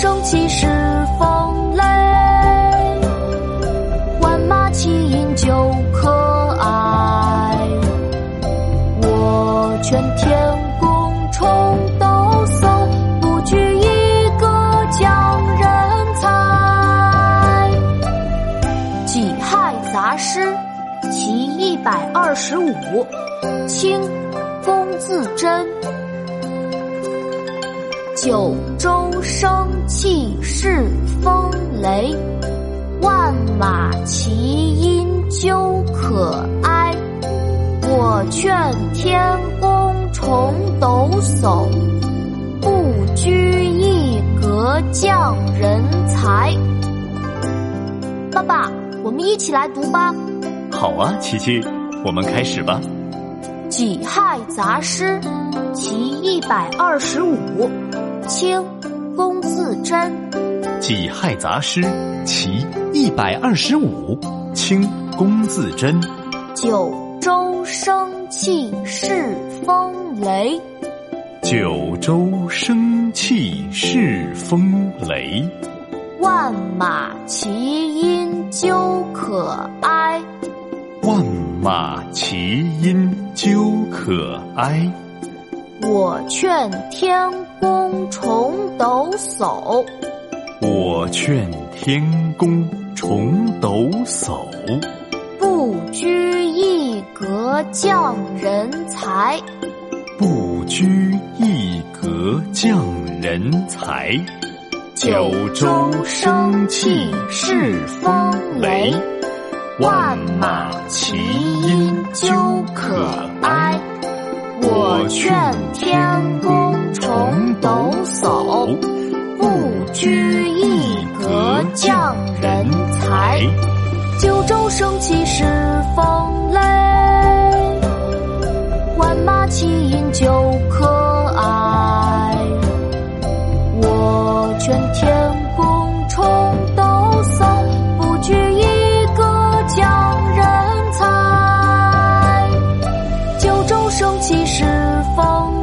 生气是风雷，万马齐喑究可哀。我劝天公重抖擞，不拘一格降人才。《己亥杂诗》其一百二十五，清，龚自珍。九州生气恃风雷，万马齐喑究可哀。我劝天公重抖擞，不拘一格降人才。爸爸，我们一起来读吧。好啊，琪琪，我们开始吧。《己亥杂诗》其一百二十五，清，龚自珍。《己亥杂诗》其一百二十五，清，龚自珍。九州生气恃风雷，九州生气恃风雷，万马齐喑究可哀。万马齐喑究可哀。我劝天公重抖擞，我劝天公重抖擞，不拘一格降人才。不拘一格降人才。九州生气恃风雷，万马齐喑究可哀。我劝天公重抖擞，不拘一格降人才。九州生气恃风雷，万马齐喑究可哀。我劝天风。